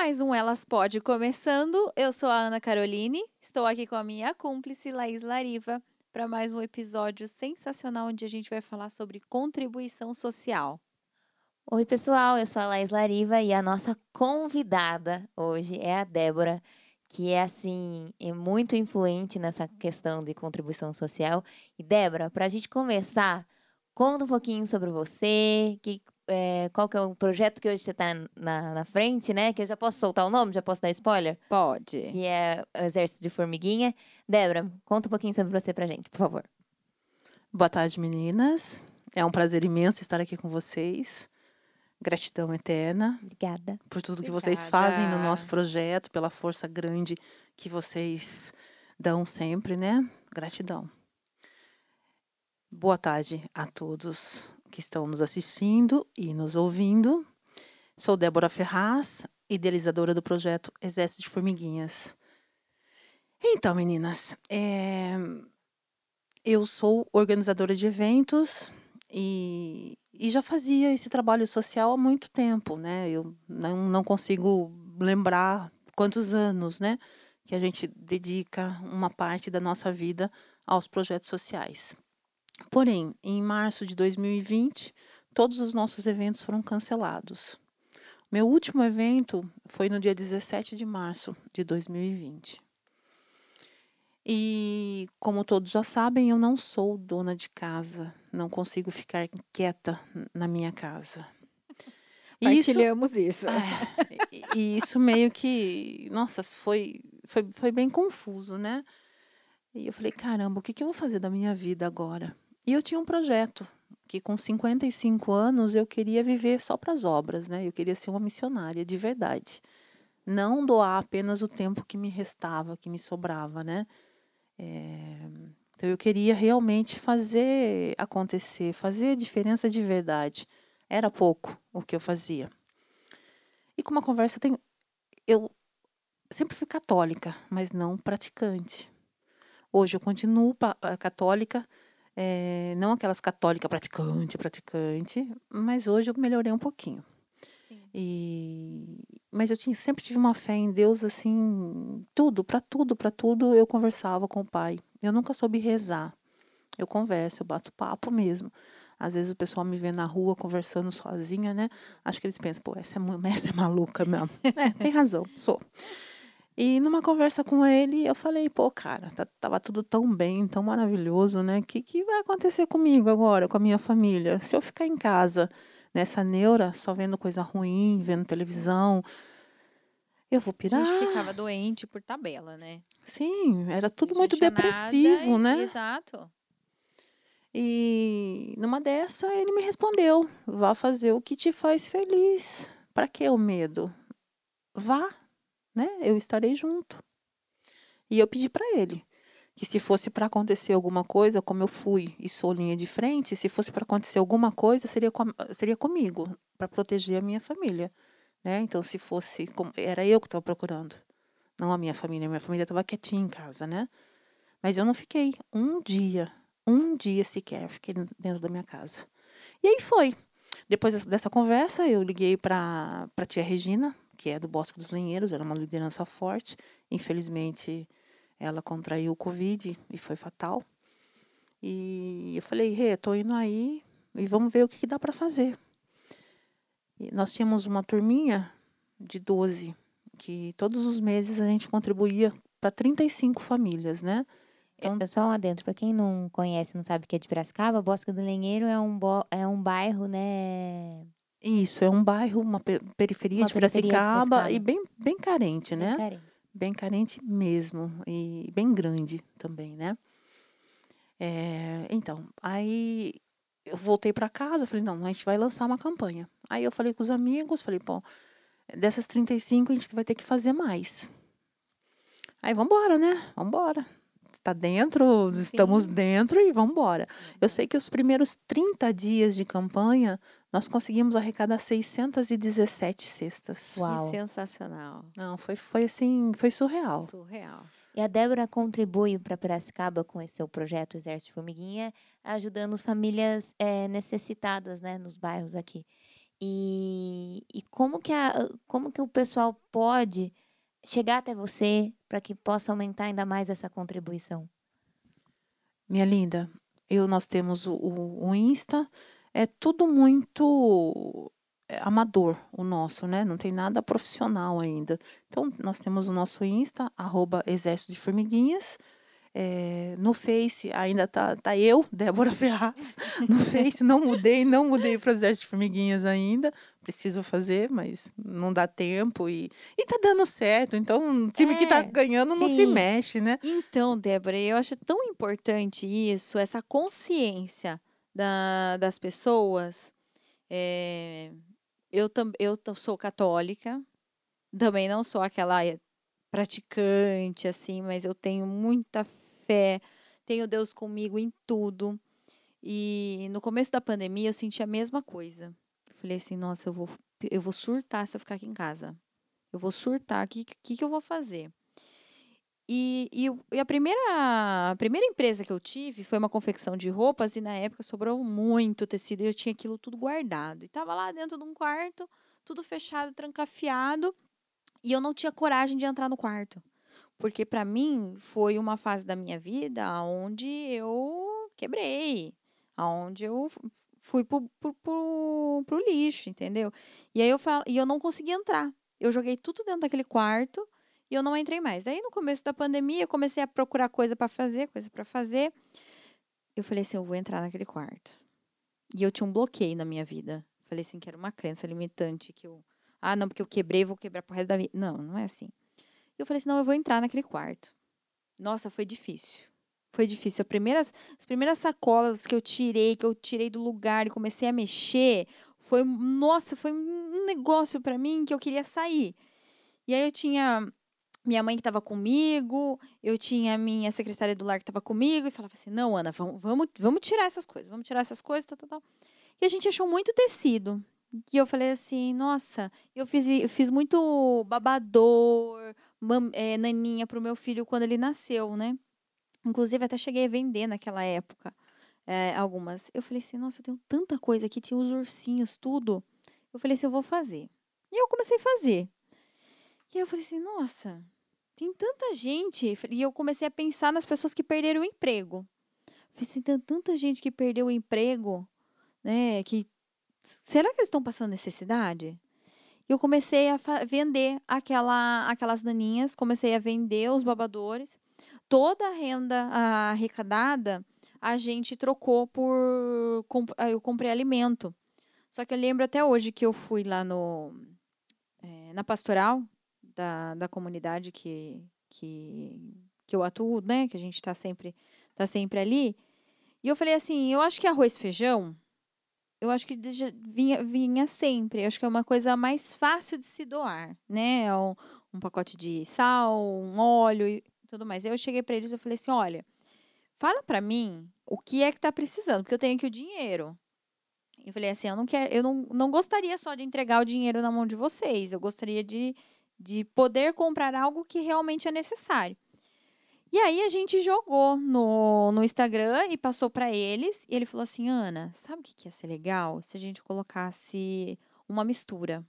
Mais um Elas Pode começando. Eu sou a Ana Caroline, estou aqui com a minha cúmplice Laís Lariva para mais um episódio sensacional onde a gente vai falar sobre contribuição social. Oi, pessoal, eu sou a Laís Lariva e a nossa convidada hoje é a Débora, que é assim, é muito influente nessa questão de contribuição social. E Débora, para a gente começar, conta um pouquinho sobre você, que é, qual que é o projeto que hoje você está na, na, frente, né? Que eu já posso soltar o nome, já posso dar spoiler? Pode. Que é o Exército de Formiguinha. Débora, conta um pouquinho sobre você pra gente, por favor. Boa tarde, meninas. É um prazer imenso estar aqui com vocês. Gratidão eterna. Obrigada. Por tudo Obrigada. que vocês fazem no nosso projeto, pela força grande que vocês dão sempre, né? Gratidão. Boa tarde a todos que estão nos assistindo e nos ouvindo. Sou Débora Ferraz, idealizadora do projeto Exército de Formiguinhas. Então, meninas, é... eu sou organizadora de eventos e, e, já fazia esse trabalho social há muito tempo, né? Eu não, não consigo lembrar quantos anos, né? Que a gente dedica uma parte da nossa vida aos projetos sociais. Porém, em março de 2020, todos os nossos eventos foram cancelados. Meu último evento foi no dia 17 de março de 2020. E, como todos já sabem, eu não sou dona de casa, não consigo ficar quieta na minha casa. Partilhamos isso. isso. É, e isso meio que, nossa, foi, foi, foi bem confuso, né? E eu falei, caramba, o que, que eu vou fazer da minha vida agora? E eu tinha um projeto que com 55 anos eu queria viver só para as obras, né? Eu queria ser uma missionária de verdade. Não doar apenas o tempo que me restava, que me sobrava, né? É... Então eu queria realmente fazer acontecer, fazer a diferença de verdade. Era pouco o que eu fazia. E com uma conversa tem eu sempre fui católica, mas não praticante. Hoje eu continuo católica, é, não aquelas católicas praticante, praticante, mas hoje eu melhorei um pouquinho. E, mas eu tinha, sempre tive uma fé em Deus, assim, tudo, para tudo, para tudo eu conversava com o Pai. Eu nunca soube rezar. Eu converso, eu bato papo mesmo. Às vezes o pessoal me vê na rua conversando sozinha, né? Acho que eles pensam, pô, essa é, essa é maluca mesmo. é, tem razão, sou. E numa conversa com ele, eu falei, pô, cara, tá, tava tudo tão bem, tão maravilhoso, né? O que, que vai acontecer comigo agora, com a minha família? Se eu ficar em casa, nessa neura, só vendo coisa ruim, vendo televisão, eu vou pirar. A gente ficava doente por tabela, né? Sim, era tudo muito depressivo, nada, né? Exato. E numa dessa, ele me respondeu: vá fazer o que te faz feliz. Para que o medo? Vá, né? Eu estarei junto. E eu pedi para ele que se fosse para acontecer alguma coisa, como eu fui e sou linha de frente, se fosse para acontecer alguma coisa, seria com, seria comigo, para proteger a minha família, né? Então se fosse, era eu que estava procurando, não a minha família, minha família estava quietinha em casa, né? Mas eu não fiquei um dia, um dia sequer, fiquei dentro da minha casa. E aí foi. Depois dessa conversa, eu liguei para a tia Regina, que é do Bosque dos Lenheiros, era uma liderança forte. Infelizmente, ela contraiu o Covid e foi fatal. E eu falei, Rê, tô indo aí e vamos ver o que, que dá para fazer. E nós tínhamos uma turminha de 12, que todos os meses a gente contribuía para 35 famílias, né? Então, só lá dentro, para quem não conhece, não sabe o que é de Piracicaba, Bosque do Lenheiro é um, é um bairro, né? Isso, é um bairro, uma periferia, uma de, Piracicaba e bem, bem carente, bem né? Carente. Bem carente mesmo. E bem grande também, né? É, então, aí eu voltei para casa, falei, não, a gente vai lançar uma campanha. Aí eu falei com os amigos, falei, pô, dessas 35 a gente vai ter que fazer mais. Aí vamos embora, né? Vamos embora. Está dentro, Sim. estamos dentro e vamos embora. Eu sei que os primeiros 30 dias de campanha nós conseguimos arrecadar 617 cestas. Uau. Que sensacional. Não, foi, foi assim, foi surreal. Surreal. E a Débora contribui para Piracicaba com esse seu projeto Exército de Formiguinha, ajudando famílias é, necessitadas né, nos bairros aqui. E, e como, que a, como que o pessoal pode chegar até você para que possa aumentar ainda mais essa contribuição? Minha linda, eu nós temos o, o, o Insta, é tudo muito é, amador o nosso, né? Não tem nada profissional ainda. Então, nós temos o nosso Insta, arroba Exército de Formiguinhas. É, no Face ainda tá, tá eu, Débora Ferraz, no Face, não mudei, não mudei para o Exército de Formiguinhas ainda, preciso fazer, mas não dá tempo e, e tá dando certo, então o time é, que tá é, ganhando sim. não se mexe, né? Então, Débora, eu acho tão importante isso, essa consciência da, das pessoas, é, eu, eu sou católica, também não sou aquela praticante, assim, mas eu tenho muita fé, tenho Deus comigo em tudo. E no começo da pandemia eu senti a mesma coisa. Falei assim, nossa, eu vou, eu vou surtar se eu ficar aqui em casa. Eu vou surtar, o que, que, que eu vou fazer? E, e, e, a, primeira, a primeira empresa que eu tive foi uma confecção de roupas e na época sobrou muito tecido e eu tinha aquilo tudo guardado. E tava lá dentro de um quarto, tudo fechado, trancafiado, e eu não tinha coragem de entrar no quarto. Porque para mim foi uma fase da minha vida onde eu quebrei, onde eu fui pro, pro lixo, entendeu? E aí eu, e eu não consegui entrar. Eu joguei tudo dentro daquele quarto e eu não entrei mais. Daí no começo da pandemia eu comecei a procurar coisa para fazer, coisa para fazer. Eu falei assim, eu vou entrar naquele quarto. E eu tinha um bloqueio na minha vida. Falei assim que era uma crença limitante que eu, ah, não, porque eu quebrei, vou quebrar pro resto da vida. Não, não é assim. E eu falei assim: não, eu vou entrar naquele quarto. Nossa, foi difícil. Foi difícil. As primeiras, as primeiras sacolas que eu tirei, que eu tirei do lugar e comecei a mexer, foi, nossa, foi um negócio para mim que eu queria sair. E aí eu tinha minha mãe que estava comigo, eu tinha minha secretária do lar que estava comigo e falava assim: "Não, Ana, vamos, vamos, vamos tirar essas coisas, vamos tirar essas coisas, tal, tal, tal". E a gente achou muito tecido. E eu falei assim: "Nossa, eu fiz eu fiz muito babador, mam, é, naninha pro meu filho quando ele nasceu, né? Inclusive, até cheguei a vender naquela época é, algumas. Eu falei assim, nossa, eu tenho tanta coisa aqui, tinha os ursinhos, tudo. Eu falei assim, eu vou fazer. E eu comecei a fazer. E eu falei assim, nossa, tem tanta gente. E eu comecei a pensar nas pessoas que perderam o emprego. Falei assim, tem tanta gente que perdeu o emprego, né? Que será que eles estão passando necessidade? eu comecei a vender aquela, aquelas naninhas, comecei a vender os babadores. Toda a renda arrecadada a gente trocou por. Eu comprei alimento. Só que eu lembro até hoje que eu fui lá no, é, na pastoral da, da comunidade que, que, que eu atuo, né? Que a gente está sempre, tá sempre ali. E eu falei assim: eu acho que arroz e feijão eu acho que vinha, vinha sempre. Eu acho que é uma coisa mais fácil de se doar, né? É um, um pacote de sal, um óleo e tudo mais. Eu cheguei para eles e falei assim: olha, fala para mim o que é que tá precisando, porque eu tenho aqui o dinheiro. Eu falei assim, eu não quero, eu não, não gostaria só de entregar o dinheiro na mão de vocês. Eu gostaria de, de poder comprar algo que realmente é necessário. E aí a gente jogou no, no Instagram e passou para eles. E ele falou assim: Ana, sabe o que, que ia ser legal se a gente colocasse uma mistura?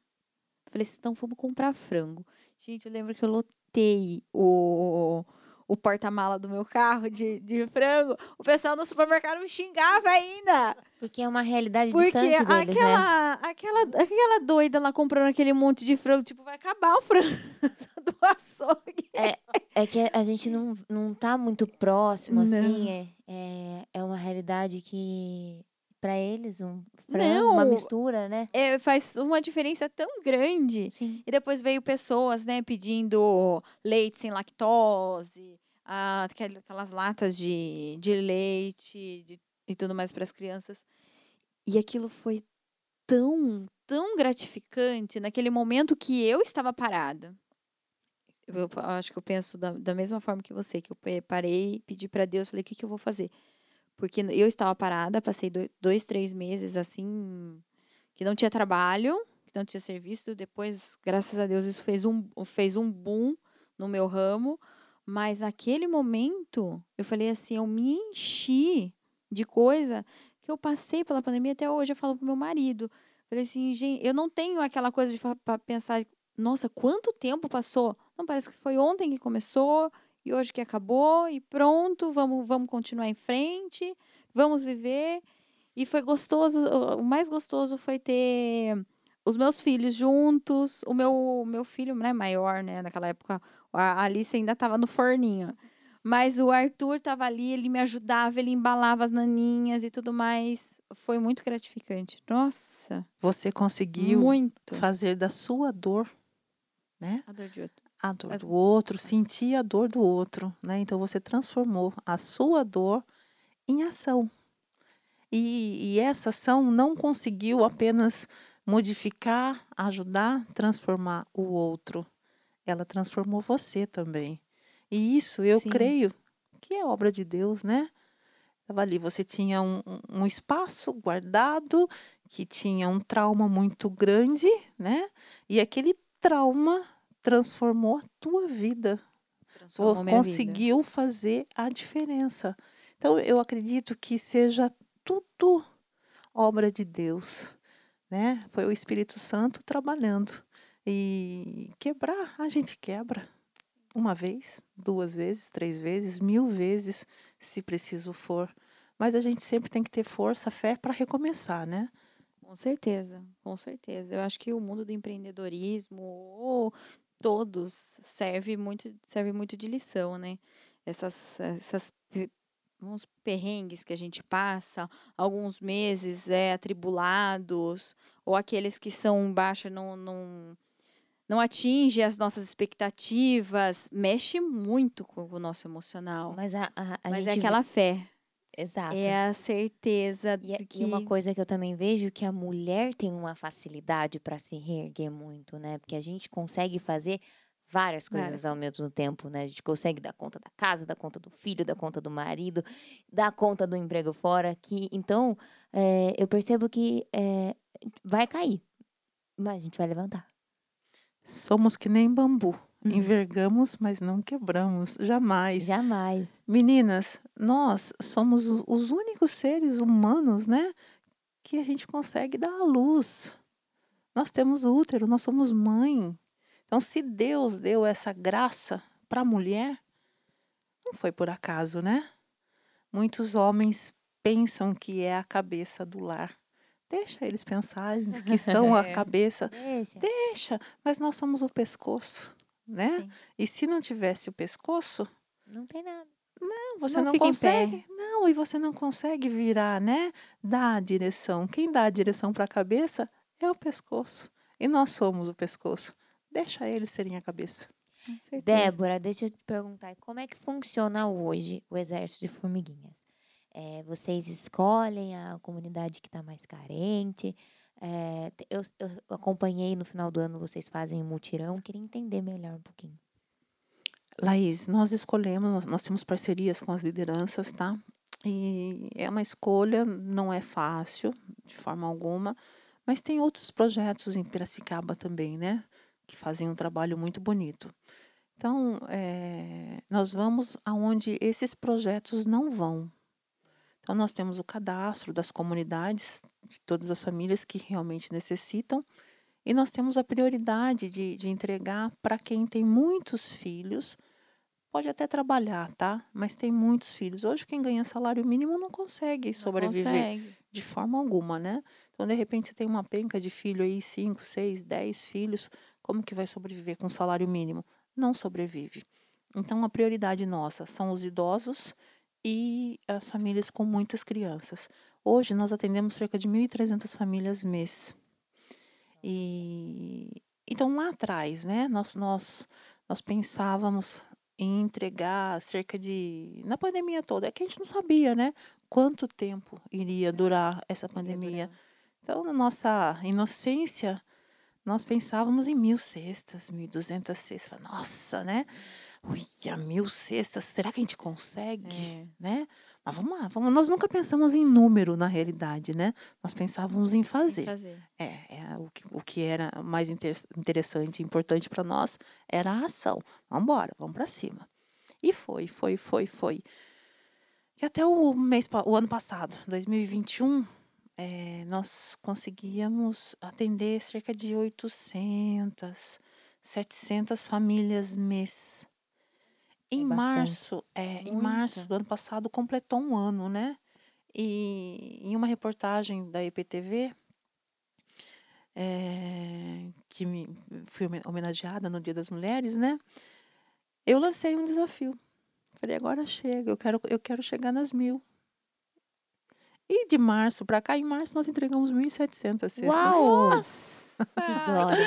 Eu falei assim: então vamos comprar frango. Gente, eu lembro que eu lotei o, o porta-mala do meu carro de, de frango, o pessoal no supermercado me xingava ainda. Porque é uma realidade Porque distante deles, aquela, né? aquela, aquela doida lá comprando aquele monte de frango, tipo, vai acabar o frango do açougue. É, é que a gente não, não tá muito próximo, assim, é, é, é uma realidade que para eles um frango, não, uma mistura, né? É, faz uma diferença tão grande. Sim. E depois veio pessoas, né, pedindo leite sem lactose, aquelas latas de, de leite de, e tudo mais para as crianças. E aquilo foi tão, tão gratificante naquele momento que eu estava parada. Eu, eu acho que eu penso da, da mesma forma que você, que eu parei, pedi para Deus, falei, o que, que eu vou fazer? Porque eu estava parada, passei dois, três meses assim, que não tinha trabalho, que não tinha serviço. Depois, graças a Deus, isso fez um, fez um boom no meu ramo. Mas naquele momento, eu falei assim, eu me enchi de coisa que eu passei pela pandemia até hoje. Eu falo pro meu marido, Falei assim, gente, eu não tenho aquela coisa de pensar, nossa, quanto tempo passou? Não, parece que foi ontem que começou e hoje que acabou e pronto, vamos, vamos continuar em frente, vamos viver. E foi gostoso, o mais gostoso foi ter os meus filhos juntos, o meu, meu filho né, maior, né, naquela época, a Alice ainda estava no forninho. Mas o Arthur estava ali, ele me ajudava, ele embalava as naninhas e tudo mais. Foi muito gratificante. Nossa. Você conseguiu muito. fazer da sua dor, né? A dor de outro. A dor do outro, sentir a dor do outro, né? Então você transformou a sua dor em ação. E, e essa ação não conseguiu apenas modificar, ajudar, transformar o outro. Ela transformou você também. E isso eu Sim. creio que é obra de Deus, né? Estava ali, você tinha um, um espaço guardado, que tinha um trauma muito grande, né? E aquele trauma transformou a tua vida. Transformou conseguiu vida. fazer a diferença. Então, eu acredito que seja tudo obra de Deus, né? Foi o Espírito Santo trabalhando. E quebrar, a gente quebra uma vez, duas vezes, três vezes, mil vezes, se preciso for. Mas a gente sempre tem que ter força, fé para recomeçar, né? Com certeza, com certeza. Eu acho que o mundo do empreendedorismo, ou todos, serve muito, serve muito de lição, né? Essas, essas uns perrengues que a gente passa, alguns meses é atribulados, ou aqueles que são baixa não, não não atinge as nossas expectativas, mexe muito com o nosso emocional. Mas, a, a, a Mas é aquela fé. Exato. É a certeza e, é, de que... E uma coisa que eu também vejo que a mulher tem uma facilidade para se reerguer muito, né? Porque a gente consegue fazer várias coisas várias. ao mesmo tempo, né? A gente consegue dar conta da casa, dar conta do filho, dar conta do marido, dar conta do emprego fora. Que então é, eu percebo que é, vai cair, mas a gente vai levantar. Somos que nem bambu. Uhum. Envergamos, mas não quebramos. Jamais. Jamais. Meninas, nós somos os únicos seres humanos, né? Que a gente consegue dar à luz. Nós temos útero, nós somos mãe. Então, se Deus deu essa graça para a mulher, não foi por acaso, né? Muitos homens pensam que é a cabeça do lar. Deixa eles pensarem que são a é. cabeça. Deixa. Deixa. Mas nós somos o pescoço, né? Sim. E se não tivesse o pescoço. Não tem nada. Não, você não, não consegue. Não, e você não consegue virar, né? Dar a direção. Quem dá a direção para a cabeça é o pescoço. E nós somos o pescoço. Deixa eles serem a cabeça. Débora, deixa eu te perguntar, como é que funciona hoje o exército de formiguinhas? É, vocês escolhem a comunidade que está mais carente. É, eu, eu, acompanhei no final do ano, vocês fazem um mutirão. Queria entender melhor um pouquinho. Laís, nós escolhemos, nós, nós temos parcerias com as lideranças, tá? E é uma escolha, não é fácil, de forma alguma, mas tem outros projetos em Piracicaba também, né? Que fazem um trabalho muito bonito. Então, é, nós vamos aonde esses projetos não vão, então, nós temos o cadastro das comunidades, de todas as famílias que realmente necessitam, e nós temos a prioridade de, de entregar para quem tem muitos filhos, pode até trabalhar, tá? Mas tem muitos filhos. Hoje, quem ganha salário mínimo não consegue sobreviver não consegue. de forma alguma, né? Então, de repente, você tem uma penca de filho aí, cinco, seis, dez filhos, como que vai sobreviver com salário mínimo? Não sobrevive. Então, a prioridade nossa são os idosos e as famílias com muitas crianças. Hoje nós atendemos cerca de 1.300 famílias mês. E então lá atrás, né, nós nós nós pensávamos em entregar cerca de na pandemia toda, é que a gente não sabia, né, quanto tempo iria durar essa pandemia. Então, na nossa inocência, nós pensávamos em mil cestas, mil duzentas cestas. Nossa, né? Uia, mil cestas, será que a gente consegue? É. Né? Mas vamos lá, vamos, nós nunca pensamos em número na realidade, né? Nós pensávamos em fazer. fazer. É, é o, que, o que era mais inter, interessante e importante para nós era a ação. Vamos embora, vamos para cima. E foi, foi, foi, foi. E até o mês, o ano passado, 2021, eh, nós conseguíamos atender cerca de 800, 700 famílias mês. Em É março, é, em março do ano passado completou um ano, né? E em uma reportagem da EPTV, eh, que me fui homen- homenageada no Dia das Mulheres, né? Eu lancei um desafio. Falei, agora chega, eu quero, eu quero chegar nas mil. E de março para cá, em março nós entregamos 1.700 cestas. Uau! Nossa! Que glória.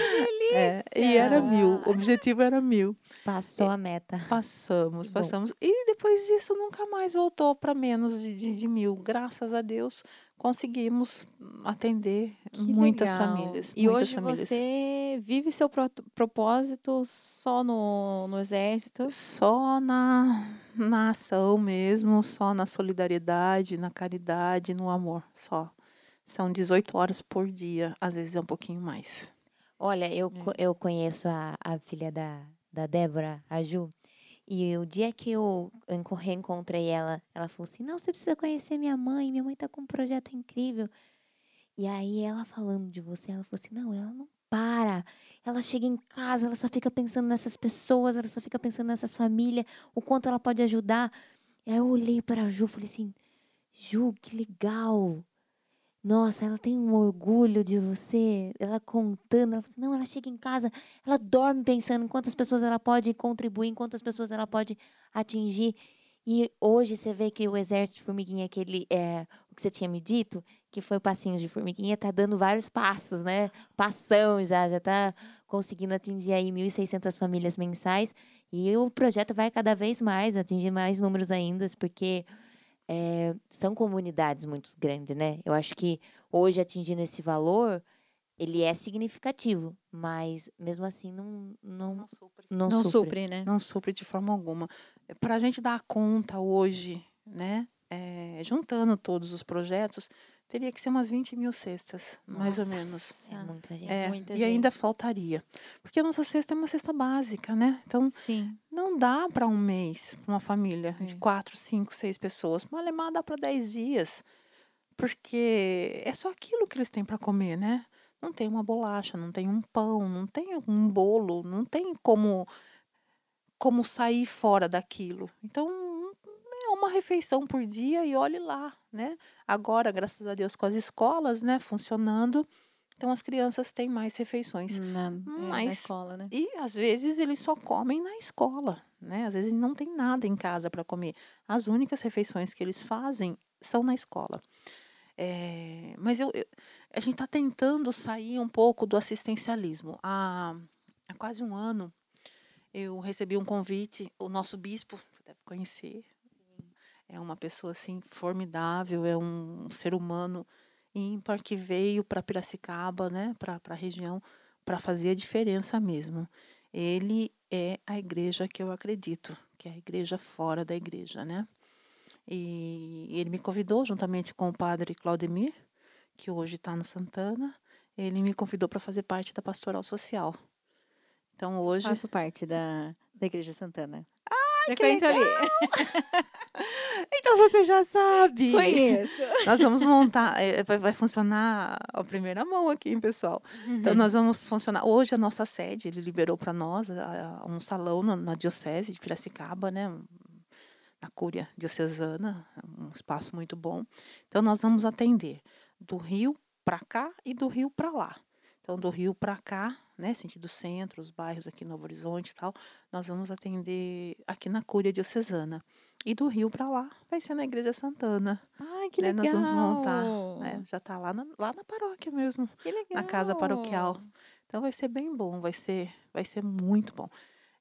É, e era mil, o objetivo era mil. Passou a meta. Passamos, passamos. E depois disso nunca mais voltou para menos de, de, de mil. Graças a Deus conseguimos atender Que muitas legal. famílias. E muitas hoje famílias. você vive seu pro- propósito só no, no exército? Só na, na ação mesmo, só na solidariedade, na caridade, no amor, só. São 18 horas por dia, às vezes é um pouquinho mais. Olha, eu, É. eu conheço a, a filha da, da Débora, a Ju, e o dia que eu enco- reencontrei ela, ela falou assim: Não, você precisa conhecer minha mãe, minha mãe tá com um projeto incrível. E aí ela falando de você, ela falou assim: Não, ela não para. Ela chega em casa, ela só fica pensando nessas pessoas, ela só fica pensando nessas famílias, o quanto ela pode ajudar. E aí eu olhei para a Ju e falei assim: Ju, que legal. Nossa, ela tem um orgulho de você. Ela contando, ela falou assim, não, ela chega em casa, ela dorme pensando em quantas pessoas ela pode contribuir, em quantas pessoas ela pode atingir. E hoje você vê que o exército de formiguinha, aquele, é, o que você tinha me dito, que foi o passinho de formiguinha, tá dando vários passos, né? Passão já, já tá conseguindo atingir aí 1.600 famílias mensais. E o projeto vai cada vez mais, atingir mais números ainda, porque é, são comunidades muito grandes, né? Eu acho que hoje atingindo esse valor, ele é significativo, mas mesmo assim não não supre. não, Não supre. supre, né? Não supre de forma alguma. Para a gente dar conta hoje, né, é, juntando todos os projetos, teria que ser umas 20 mil cestas, mais ou menos. É muita gente. É, muita e ainda faltaria. Porque a nossa cesta é uma cesta básica, né? Então, Sim. não dá para um mês, para uma família de É. quatro, cinco, seis pessoas. Uma alemã dá para dez dias. Porque é só aquilo que eles têm para comer, né? Não tem uma bolacha, não tem um pão, não tem um bolo, não tem como como sair fora daquilo. Então, uma refeição por dia e olhe lá, né? Agora, graças a Deus, com as escolas, né, funcionando, então as crianças têm mais refeições. Na, é, na Mas- escola, né? E às vezes eles só comem na escola, né? Às vezes não tem nada em casa para comer. As únicas refeições que eles fazem são na escola. É, mas eu, eu- a gente está tentando sair um pouco do assistencialismo. Há, há quase um ano eu recebi um convite, o nosso bispo, você deve conhecer, é uma pessoa assim formidável, é um ser humano ímpar que veio para Piracicaba, né, para a região, para fazer a diferença mesmo. Ele é a igreja que eu acredito, que é a igreja fora da igreja, né? E ele me convidou, juntamente com o padre Claudemir, que hoje está no Santana, ele me convidou para fazer parte da pastoral social. Então hoje. Faço parte da, da Igreja Santana. Que Frequento ali. Então você já sabe! Conheço. Nós vamos montar, é, vai, vai funcionar a primeira mão aqui, hein, pessoal. Então, nós vamos funcionar. Hoje, a nossa sede, ele liberou para nós a- a- um salão na, na Diocese de Piracicaba, né? Na Cúria Diocesana, um espaço muito bom. Então, nós vamos atender do Rio para cá e do Rio para lá. Então, do Rio para cá, né? Sentido centro, os bairros aqui Novo Horizonte e tal, nós vamos atender aqui na Cúria Diocesana. E do Rio para lá vai ser na Igreja Santana. Ai, que né? legal. Nós vamos montar. né, Já está lá na, lá na paróquia mesmo na casa paroquial. Então vai ser bem bom, vai ser, vai ser muito bom.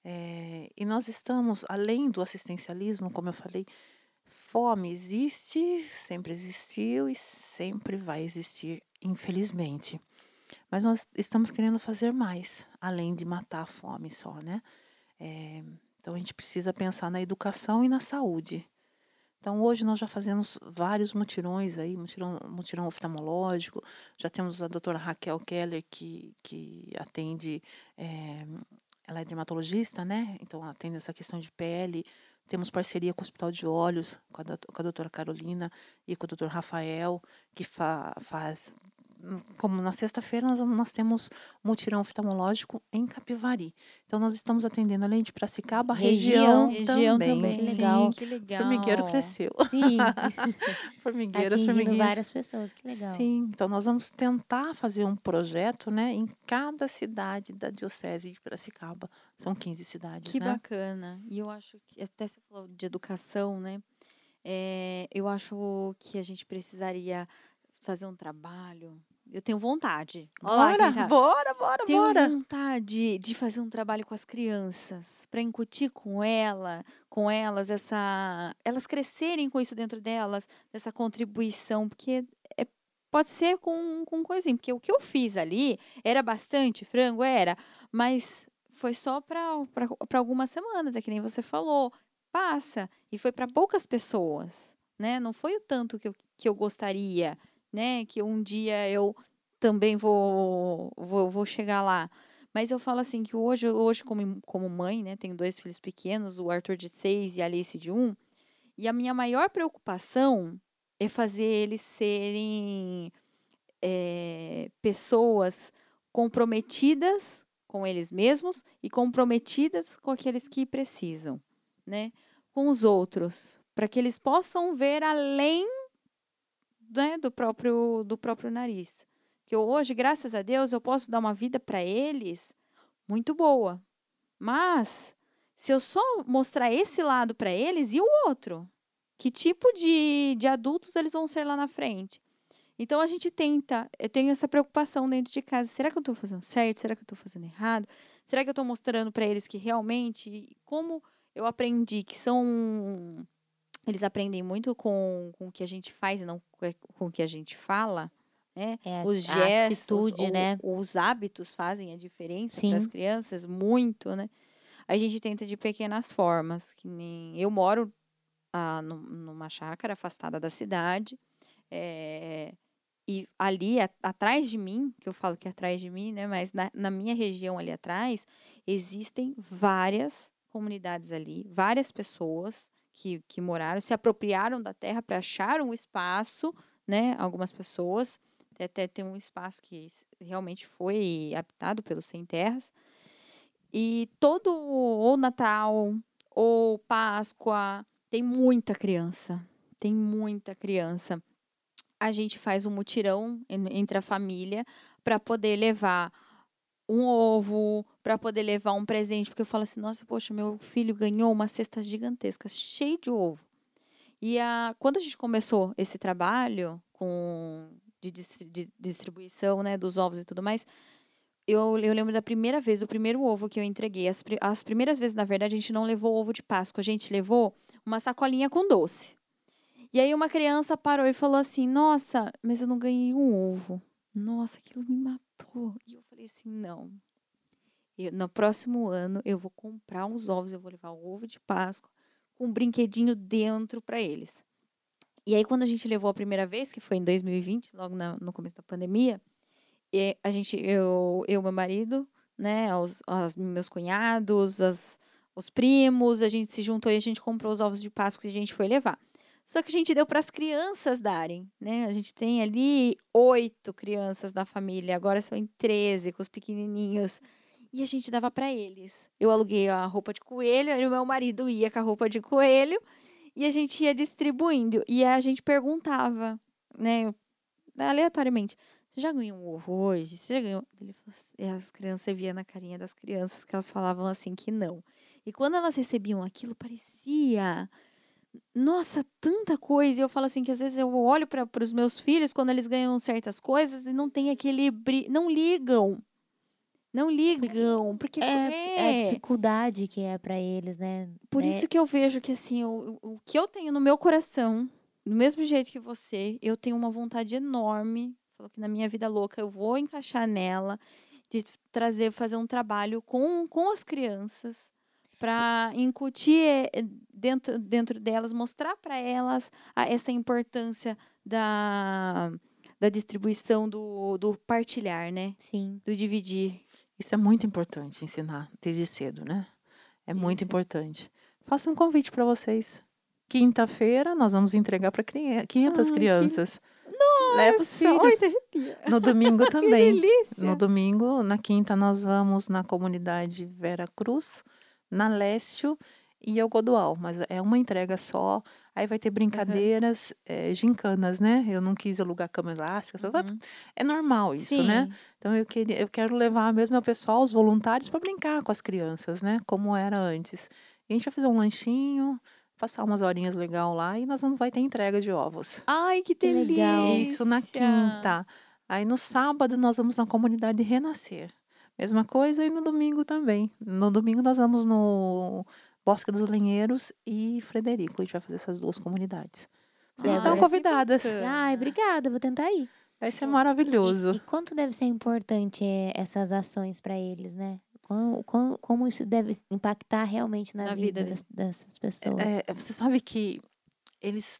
É, e nós estamos, além do assistencialismo, como eu falei, fome existe, sempre existiu e sempre vai existir, infelizmente. Mas nós estamos querendo fazer mais, além de matar a fome só, né? É, então a gente precisa pensar na educação e na saúde. Então hoje nós já fazemos vários mutirões aí, mutirão, mutirão oftalmológico, já temos a doutora Raquel Keller que, que atende, eh, ela é dermatologista, né? Então atende essa questão de pele. Temos parceria com o Hospital de Olhos, com a, com a doutora Carolina e com o doutor Rafael, que fa- faz. Como na sexta-feira nós, nós temos mutirão oftalmológico em Capivari. Então nós estamos atendendo além de Piracicaba, a região, Região. Região também. também. Que sim. legal. Que legal. Formigueiro cresceu. Sim, Formigueiras, formiguinhas. várias pessoas, que legal. Sim, então nós vamos tentar fazer um projeto, né, em cada cidade da Diocese de Piracicaba. São 15 cidades, Que né? bacana. E eu acho que, até você falou de educação, né? É, eu acho que a gente precisaria fazer um trabalho. Eu tenho vontade. Olha lá, quem Bora, sabe? bora, bora, Tenho bora. vontade de fazer um trabalho com as crianças, para incutir com ela, com elas essa, elas crescerem com isso dentro delas, dessa contribuição, porque é- pode ser com com coisinha, porque o que eu fiz ali era bastante frango, era, mas foi só para para algumas semanas, é que nem você falou, passa e foi para poucas pessoas, né? Não foi o tanto que eu, que eu gostaria, né? Que um dia eu também vou, vou, vou chegar lá. Mas eu falo assim que hoje, hoje como, como mãe, né, tenho dois filhos pequenos, o Arthur de seis e a Alice de um, e a minha maior preocupação é fazer eles serem eh, pessoas comprometidas com eles mesmos e comprometidas com aqueles que precisam, né, com os outros, para que eles possam ver além né, do próprio do próprio nariz. Que hoje, graças a Deus, eu posso dar uma vida para eles muito boa. Mas se eu só mostrar esse lado para eles e o outro, que tipo de, de adultos eles vão ser lá na frente? Então a gente tenta, eu tenho essa preocupação dentro de casa. Será que eu estou fazendo certo? Será que eu estou fazendo errado? Será que eu estou mostrando para eles que realmente, como eu aprendi que são eles aprendem muito com, com o que a gente faz e não com- o que a gente fala, né? É, Os gestos, atitude, ou- né? os hábitos fazem a diferença para as crianças, muito, né? A gente tenta de pequenas formas, que nem eu moro ah, num- numa chácara afastada da cidade, eh, e ali a- atrás de mim, que eu falo que é atrás de mim, né? Mas na, na minha região ali atrás existem várias comunidades ali, várias pessoas que, que moraram, se apropriaram da terra para achar um espaço, né? Algumas pessoas até, tem um espaço que realmente foi habitado pelos sem terras. E todo ou Natal ou Páscoa tem muita criança, tem muita criança. A gente faz um mutirão en- entre a família para poder levar um ovo, para poder levar um presente, porque eu falo assim, nossa, poxa, meu filho ganhou uma cesta gigantesca, cheia de ovo. E a, quando a gente começou esse trabalho com de, de distribuição né, dos ovos e tudo mais, eu, eu lembro da primeira vez, do primeiro ovo que eu entreguei. As, as primeiras vezes, na verdade, a gente não levou ovo de Páscoa, a gente levou uma sacolinha com doce. E aí uma criança parou e falou assim: Nossa, mas eu não ganhei um ovo. Nossa, aquilo me matou. E eu falei assim: Não. Eu- no próximo ano eu vou comprar uns ovos, eu vou levar o ovo de Páscoa com um brinquedinho dentro para eles. E aí, quando a gente levou a primeira vez, que foi em 2020, logo na- no começo da pandemia, e a gente, eu, eu meu marido, né, os, os meus cunhados, as, os primos, a gente se juntou e a gente comprou os ovos de Páscoa e a gente foi levar. Só que a gente deu para as crianças darem, né? A gente tem ali oito crianças da família, agora são em 13 com os pequenininhos. E a gente dava para eles. Eu aluguei a roupa de coelho, e o meu marido ia com a roupa de coelho e a gente ia distribuindo. E a gente perguntava, né, aleatoriamente: Você já ganhou um ovo hoje? Você já ganhou? Ele falou assim, e as crianças, via na carinha das crianças que elas falavam assim que não. E quando elas recebiam aquilo, parecia. Nossa, tanta coisa. E eu falo assim que às vezes eu olho para os meus filhos quando eles ganham certas coisas e não tem aquele bri... não ligam. Não ligam, porque É, é a é, dificuldade que é pra eles, né? por né? isso que eu vejo que assim, o, o o que eu tenho no meu coração, do mesmo jeito que você, eu tenho uma vontade enorme, falou que na minha vida louca eu vou encaixar nela, de trazer, fazer um trabalho com, com as crianças, para incutir eh, dentro, dentro delas, mostrar para elas a- essa importância da, da distribuição, do, do partilhar, né? Sim. Do dividir. Isso é muito importante ensinar desde cedo, né? É muito Isso. importante. faço um convite para vocês. Quinta-feira nós vamos entregar para 500 Ai, que- crianças. Leva os Nossa, filhos. Arrepia. No domingo Que também. delícia. No domingo, na quinta, nós vamos na comunidade Vera Cruz, na Lécio e Algodual. Mas é uma entrega só. Aí vai ter brincadeiras, eh, gincanas, né? Eu não quis alugar cama elástica. Uhum. É normal isso, né? Sim. Então eu, queria, eu quero levar mesmo o pessoal, os voluntários, para brincar com as crianças, né? Como era antes. E a gente vai fazer um lanchinho, passar umas horinhas legal lá e nós vamos vai ter entrega de ovos. Ai, que Que delícia. legal. Isso na quinta. Aí no sábado nós vamos na comunidade Renascer. Mesma coisa e no domingo também. No domingo nós vamos no Bosque dos Linheiros e Frederico. A gente vai fazer essas duas comunidades. Vocês estão convidadas. Ai, obrigada, vou tentar ir. Vai ser E, maravilhoso. e quanto deve ser importante eh, essas ações para eles, né? Como, como, como isso deve impactar realmente na, Na vida, vida das- dessas pessoas? É, você sabe que eles.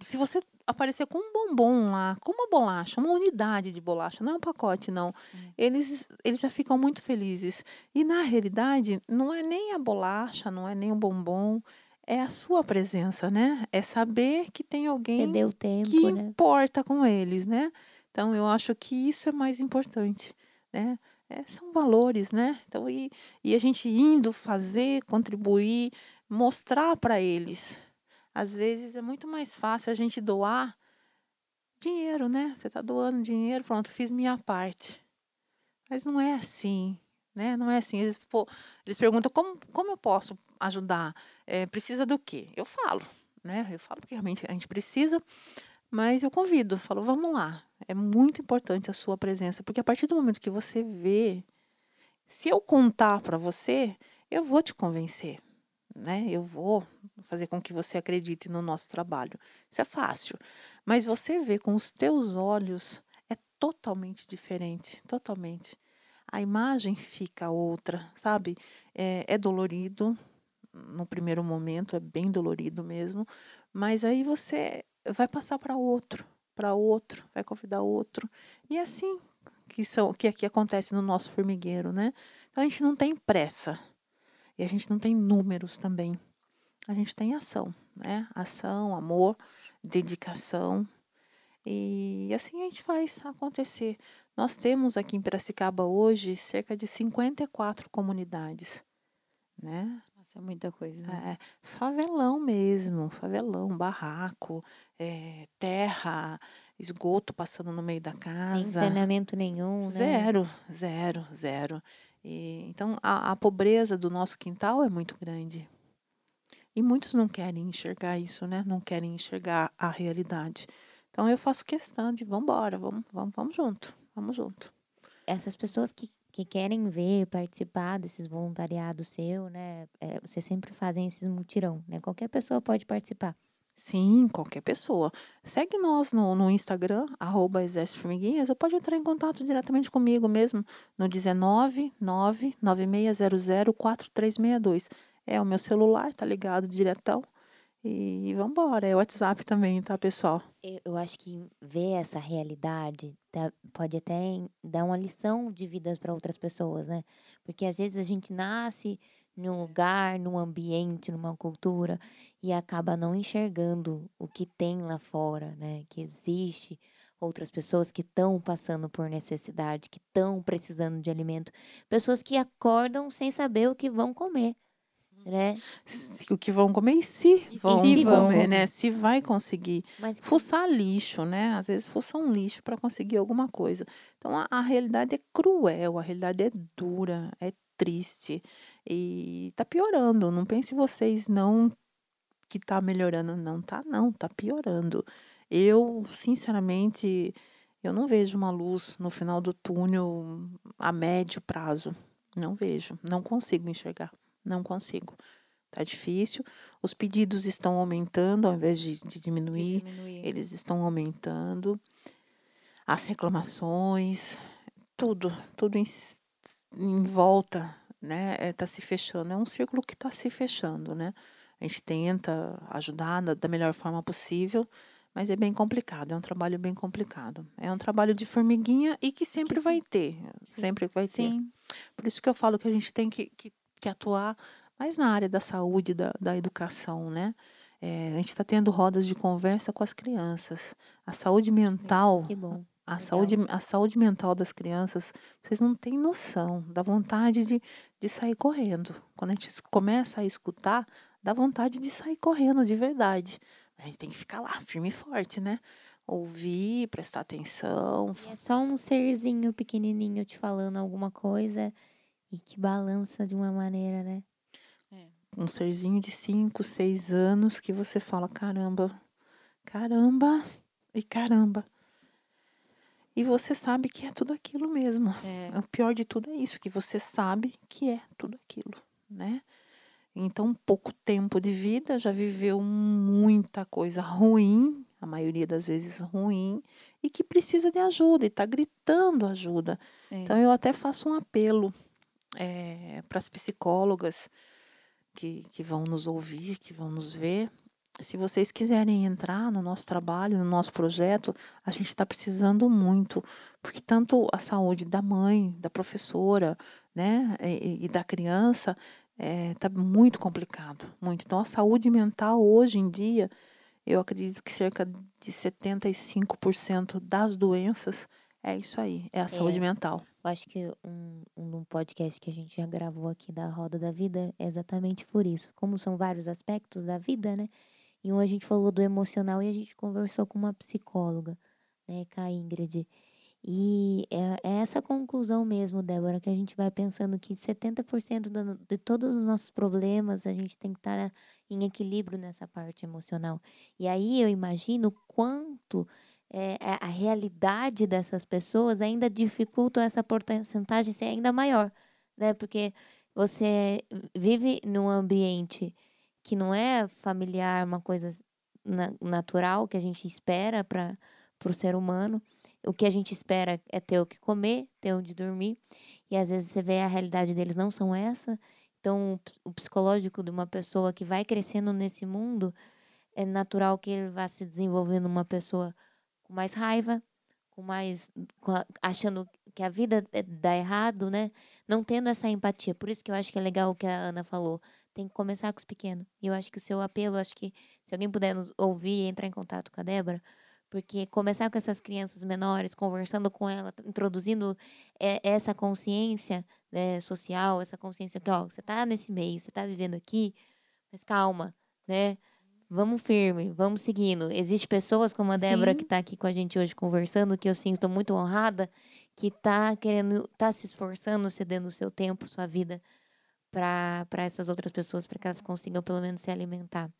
Se você aparecer com um bombom lá, com uma bolacha, uma unidade de bolacha, não é um pacote, não. Hum. Eles, eles já ficam muito felizes. E na realidade, não é nem a bolacha, não é nem o bombom, é a sua presença, né? É saber que tem alguém tempo, que né? importa com eles, né? Então eu acho que isso é mais importante, né? É, são valores, né? Então e, e a gente indo fazer, contribuir, mostrar para eles. Às vezes é muito mais fácil a gente doar dinheiro, né? Você está doando dinheiro, pronto, fiz minha parte. Mas não é assim, né? Não é assim. Eles, pô, eles perguntam como, como eu posso ajudar? É, precisa do quê? Eu falo, né? Eu falo que realmente a gente precisa, mas eu convido, falo, vamos lá. É muito importante a sua presença, porque a partir do momento que você vê, se eu contar para você, eu vou te convencer, né? Eu vou fazer com que você acredite no nosso trabalho. Isso é fácil, mas você vê com os teus olhos é totalmente diferente, totalmente. A imagem fica outra, sabe? É, é dolorido no primeiro momento, é bem dolorido mesmo, mas aí você vai passar para outro, para outro, vai convidar outro. E é assim que são que aqui acontece no nosso formigueiro, né? Então a gente não tem pressa. E a gente não tem números também. A gente tem ação, né? Ação, amor, dedicação. E assim a gente faz acontecer. Nós temos aqui em Piracicaba hoje cerca de 54 comunidades, né? Nossa, é muita coisa. né? É, favelão mesmo, favelão, barraco, é, terra, esgoto passando no meio da casa. saneamento nenhum, né? Zero, zero, zero. E, então, a, a pobreza do nosso quintal é muito grande. E muitos não querem enxergar isso, né? Não querem enxergar a realidade. Então, eu faço questão de, vamos embora, vamos, vamos, vamos junto, vamos junto. Essas pessoas que, que querem ver, participar desses voluntariados seu, né? é, vocês sempre fazem esses mutirão, né? Qualquer pessoa pode participar. Sim, qualquer pessoa. Segue nós no, no Instagram, arroba Exército Formiguinhas, ou pode entrar em contato diretamente comigo mesmo no 19 9600 4362. É o meu celular, tá ligado diretão. E vambora, é o WhatsApp também, tá, pessoal? Eu, eu acho que ver essa realidade tá- pode até dar uma lição de vidas para outras pessoas, né? Porque às vezes a gente nasce num lugar, num ambiente, numa cultura e acaba não enxergando o que tem lá fora, né? Que existe outras pessoas que estão passando por necessidade, que estão precisando de alimento, pessoas que acordam sem saber o que vão comer, né? Se- O que vão comer e se E vão se vão comer, comer. né? Se vai conseguir. Mas Fuçar lixo, né? Às vezes fuçar um lixo para conseguir alguma coisa. Então a, a realidade é cruel, a realidade é dura, é triste e tá piorando. Não pense vocês não que tá melhorando, não tá não, tá piorando. Eu, sinceramente, eu não vejo uma luz no final do túnel a médio prazo. Não vejo, não consigo enxergar, não consigo. Tá difícil. Os pedidos estão aumentando ao invés de, de De diminuir. diminuir. Eles estão aumentando. As reclamações, tudo, tudo em, em volta, né? Está se fechando. É um círculo que está se fechando, né? A gente tenta ajudar da, da melhor forma possível, mas é bem complicado. É um trabalho bem complicado. É um trabalho de formiguinha e que sempre Que vai ter. Sim. Sempre vai ter. Sim. Por isso que eu falo que a gente tem que, que, que atuar mas na área da saúde, da, da educação, né? É, a gente está tendo rodas de conversa com as crianças. A saúde mental. A saúde, a saúde mental das crianças, vocês não têm noção da vontade de, de sair correndo. Quando a gente começa a escutar, dá vontade de sair correndo de verdade. A gente tem que ficar lá, firme e forte, né? Ouvir, prestar atenção. E é só um serzinho pequenininho te falando alguma coisa e que balança de uma maneira, né? Um serzinho de 5, 6 anos que você fala: caramba, caramba e caramba. E você sabe que é tudo aquilo mesmo. É. O pior de tudo é isso, que você sabe que é tudo aquilo, né? Então, pouco tempo de vida, já viveu muita coisa ruim, a maioria das vezes ruim, e que precisa de ajuda, e está gritando ajuda. É. Então, eu até faço um apelo para as psicólogas que, que vão nos ouvir, que vão nos ver. Se vocês quiserem entrar no nosso trabalho, no nosso projeto, a gente está precisando muito, porque tanto a saúde da mãe, da professora, né, e, e da criança está muito complicado, muito. Então, a saúde mental hoje em dia, eu acredito que cerca de 75% das doenças é isso aí, é a saúde É. mental. Eu acho que um, um podcast que a gente já gravou aqui da Roda da Vida é exatamente por isso. Como são vários aspectos da vida, né? E um a gente falou do emocional e a gente conversou com uma psicóloga, né, com a Ingrid. E é, é essa conclusão mesmo, Débora, que a gente vai pensando que 70% da- de todos os nossos problemas a gente tem que estar em equilíbrio nessa parte emocional. E aí eu imagino quanto é, a- a realidade dessas pessoas ainda dificulta essa porcentagem ser ainda maior, né? Porque você vive num ambiente que não é familiar, uma coisa na- natural que a gente espera para o ser humano. O que a gente espera é ter o que comer, ter onde dormir. E às vezes você vê a realidade deles não são essa. Então, o ps- o psicológico de uma pessoa que vai crescendo nesse mundo, é natural que ele vá se desenvolvendo uma pessoa com mais raiva, com mais com a- achando que a vida é- dá errado, né? Não tendo essa empatia. Por isso que eu acho que é legal o que a Ana falou. Tem que começar com os pequenos. E eu acho que o seu apelo, acho que se alguém puder nos ouvir e entrar em contato com a Débora, porque começar com essas crianças menores, conversando com ela, introduzindo é, essa consciência né, social, essa consciência que, ó, você tá nesse meio, você tá vivendo aqui, mas calma, né? Vamos firme, vamos seguindo. Existem pessoas como a Débora Sim. que está aqui com a gente hoje conversando, que eu sinto muito honrada, que tá querendo, tá se esforçando, cedendo o seu tempo, sua vida para essas outras pessoas, para que elas consigam pelo menos se alimentar.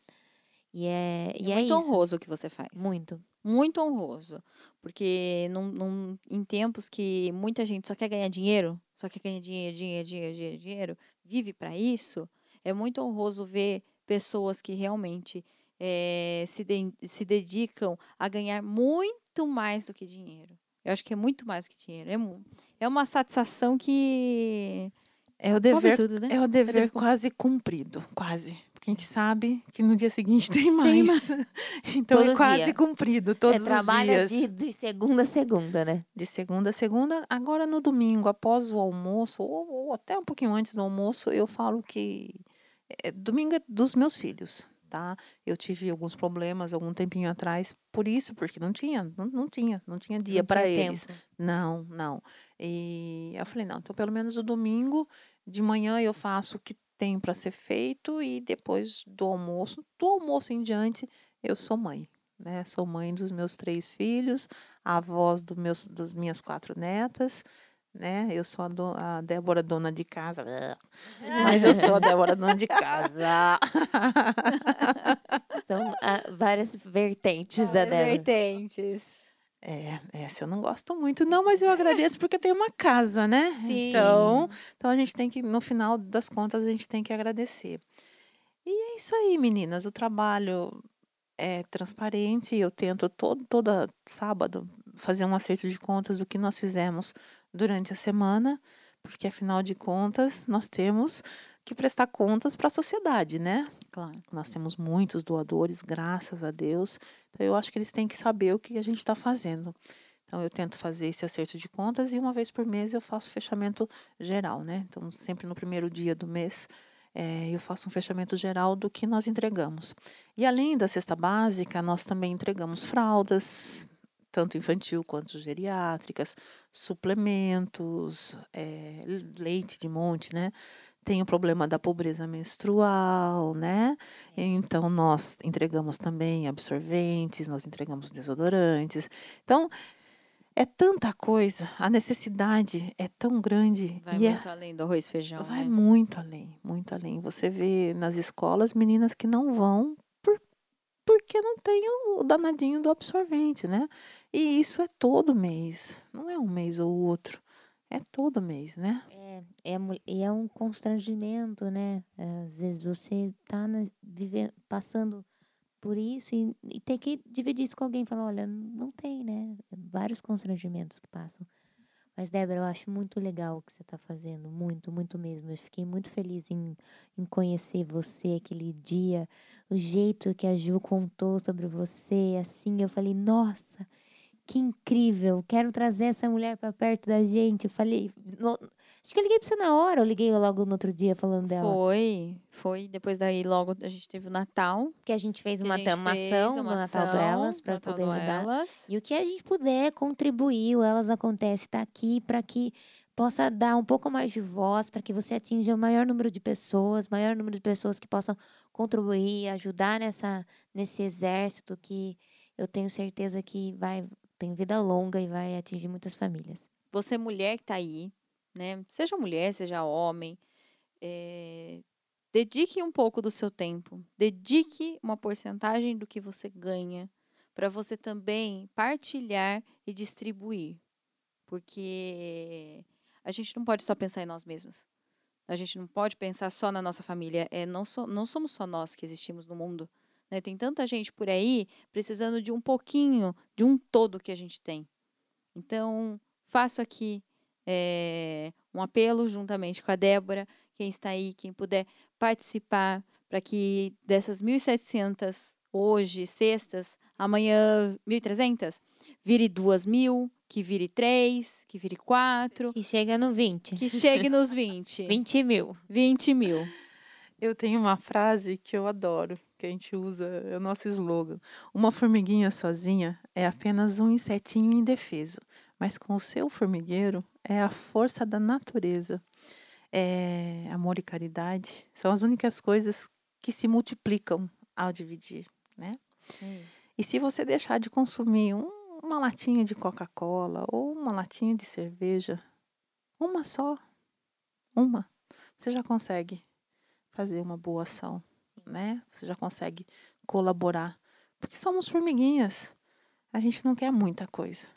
E é, e é é, muito isso. honroso o que você faz. Muito. Muito honroso. Porque num, num- em tempos que muita gente só quer ganhar dinheiro, só quer ganhar dinheiro, dinheiro, dinheiro, dinheiro, dinheiro, vive para isso, é muito honroso ver pessoas que realmente eh, se, de- se dedicam a ganhar muito mais do que dinheiro. Eu acho que é muito mais do que dinheiro. É, é uma satisfação que É o dever, tudo, né? é o dever dever cum- quase cumprido, quase. Porque a gente sabe que no dia seguinte tem mais. então Todo é quase dia. cumprido todos é os trabalha dias. de, de segunda a segunda, né? De segunda a segunda. Agora no domingo, após o almoço, ou, ou até um pouquinho antes do almoço, eu falo que é, domingo é dos meus filhos, tá? Eu tive alguns problemas algum tempinho atrás, por isso, porque não tinha, não, não tinha, não tinha dia para eles. tempo. Não, não. E eu falei, não, então pelo menos o domingo de manhã eu faço o que tem para ser feito e depois do almoço, do almoço em diante, eu sou mãe, né? Sou mãe dos meus três filhos, avós dos meus, das minhas quatro netas, né? Eu sou a, do- a Débora dona de casa, mas eu sou a Débora dona de casa. São ah, várias vertentes da Várias Débora. vertentes. É, essa eu não gosto muito, não, mas eu agradeço porque eu tenho uma casa, né? Sim. Então, então a gente tem que, no final das contas, a gente tem que agradecer. E é isso aí, meninas. O trabalho é transparente. Eu tento todo, toda sábado fazer um acerto de contas do que nós fizemos durante a semana, porque afinal de contas nós temos que prestar contas para a sociedade, né? Claro. Nós temos muitos doadores, graças a Deus. Então, eu acho que eles têm que saber o que a gente está fazendo. Então, eu tento fazer esse acerto de contas e uma vez por mês eu faço fechamento geral, né? Então, sempre no primeiro dia do mês é, eu faço um fechamento geral do que nós entregamos. E além da cesta básica, nós também entregamos fraldas, tanto infantil quanto geriátricas, suplementos, é, leite de monte, né? Tem o problema da pobreza menstrual, né? Então, nós entregamos também absorventes, nós entregamos desodorantes. Então, é tanta coisa, a necessidade é tão grande. Vai e é- muito além do arroz e feijão, vai né? muito além, muito além. Você vê nas escolas meninas que não vão porque não tem o danadinho do absorvente, né? E isso é todo mês, não é um mês ou outro, é todo mês, né? É, é, e é um constrangimento, né? Às vezes você tá na, vivendo, passando por isso e, e ter que dividir isso com alguém. Falar, olha, não tem, né? Vários constrangimentos que passam. Mas, Débora, eu acho muito legal o que você está fazendo. Muito, muito mesmo. Eu fiquei muito feliz em, em conhecer você aquele dia. O jeito que a Ju contou sobre você, assim. Eu falei, nossa, que incrível. Quero trazer essa mulher para perto da gente. Eu falei, acho que eu liguei para você na hora. Eu liguei logo no outro dia falando dela. Foi, foi. Depois daí, logo, a gente teve o Natal. Que a gente fez uma, gente uma fez ação uma no Natal ação delas para no Natal poder ajudar. delas. E o que a gente puder contribuir, o Elas Acontece está aqui para que possa dar um pouco mais de voz, para que você atinja o maior número de pessoas, maior número de pessoas que possam contribuir, ajudar nessa, nesse exército que eu tenho certeza que vai tem vida longa e vai atingir muitas famílias. Você, mulher que tá aí, né? Seja mulher, seja homem, eh, dedique um pouco do seu tempo. Dedique uma porcentagem do que você ganha para você também partilhar e distribuir. Porque a gente não pode só pensar em nós mesmos. A gente não pode pensar só na nossa família. É, não, so, não somos só nós que existimos no mundo. né? Tem tanta gente por aí precisando de um pouquinho, de um todo que a gente tem. Então, faço aqui eh, um apelo juntamente com a Débora, quem está aí, quem puder participar, para que dessas 1.700 hoje, cestas, amanhã 1.300, vire 2.000, que vire 3, que vire 4, Que chega no 20. que chegue nos 20. 20 mil. 20 mil. Eu tenho uma frase que eu adoro, que a gente usa, é o nosso slogan. Uma formiguinha sozinha é apenas um insetinho indefeso, mas com o seu formigueiro é a força da natureza. É, amor e caridade são as únicas coisas que se multiplicam ao dividir, né? E se você deixar de consumir um- uma latinha de Coca-Cola ou uma latinha de cerveja, uma só, uma, você já consegue fazer uma boa ação, né? Você já consegue colaborar, porque somos formiguinhas. A gente não quer muita coisa.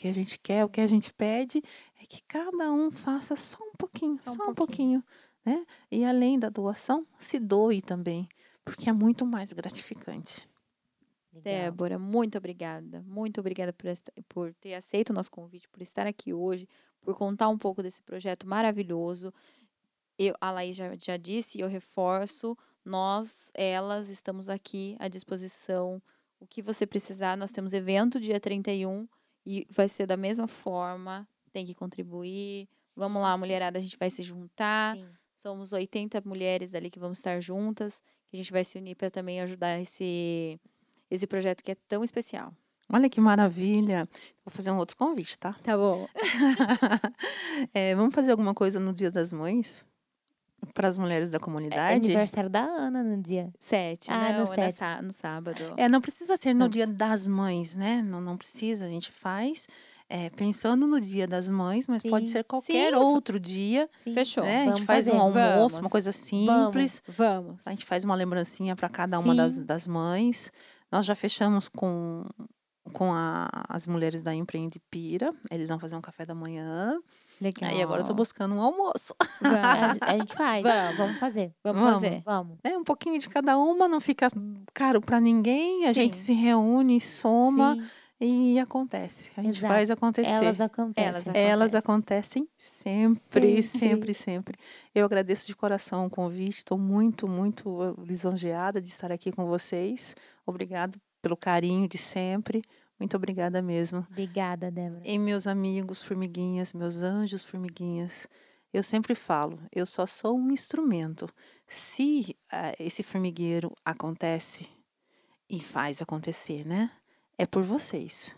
O que a gente quer, o que a gente pede é que cada um faça só um pouquinho, só, Só um um pouquinho, né? E além da doação, se doe também, porque é muito mais gratificante. Legal. Débora, muito obrigada. Muito obrigada por, esta- por ter aceito o nosso convite, por estar aqui hoje, por contar um pouco desse projeto maravilhoso. Eu, a Laís já, já disse e eu reforço, nós, elas, estamos aqui à disposição. O que você precisar, nós temos evento dia 31 e vai ser da mesma forma. Tem que contribuir. Vamos lá, mulherada, a gente vai se juntar. Sim. Somos 80 mulheres ali que vamos estar juntas, que a gente vai se unir para também ajudar esse, esse projeto que é tão especial. Olha que maravilha! Vou fazer um outro convite, tá? Tá bom. É, vamos fazer alguma coisa no Dia das Mães? Para as mulheres da É comunidade? aniversário da Ana no dia. Sete, Ah, não, no é sete. no sábado. É, não precisa ser no Não Dia das Mães, né? Não, não precisa, a gente faz é, pensando no Dia das Mães, mas pode Sim. ser qualquer Sim. outro dia, Sim. Fechou. né? A gente Vamos faz um fazer. almoço, uma Vamos. coisa simples. Vamos. A gente faz uma lembrancinha para cada uma das, das mães. Nós já fechamos com, com a- as mulheres da Empreende Pira. Eles vão fazer um café da manhã. Legal. Aí agora eu tô buscando um almoço. A, Vamos, a gente faz. Vamos. Vamos fazer. vamos Vamos. fazer. Vamos. É um pouquinho de cada uma, não fica caro para ninguém. A gente Sim. se reúne, soma Sim. e acontece. A gente Exato. faz acontecer. Elas acontecem. Elas Elas Acontece. acontecem sempre, Sempre. sempre, sempre. Eu agradeço de coração o convite. Estou muito, muito lisonjeada de estar aqui com vocês. Obrigado pelo carinho de sempre. Muito obrigada mesmo. Obrigada, Débora. E meus amigos formiguinhas, meus anjos formiguinhas, Eu sempre falo, eu só sou um instrumento. Se uh, esse formigueiro acontece e faz acontecer, né? É por vocês.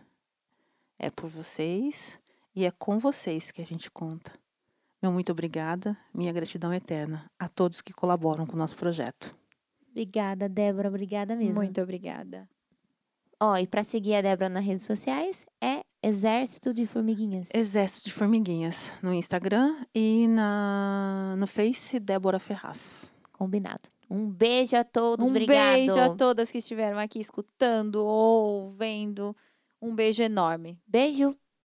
É por vocês e é com vocês que a gente conta. Meu muito obrigada, minha gratidão eterna a todos que colaboram com o nosso projeto. Obrigada, Débora, obrigada mesmo. Muito obrigada. Ó, e para seguir a Débora nas redes sociais é Exército de Formiguinhas. Exército de Formiguinhas no Instagram e na no Face Débora Ferraz. Combinado. Um beijo a todos, um obrigado. beijo a todas que estiveram aqui escutando ou vendo. Um beijo enorme. Beijo.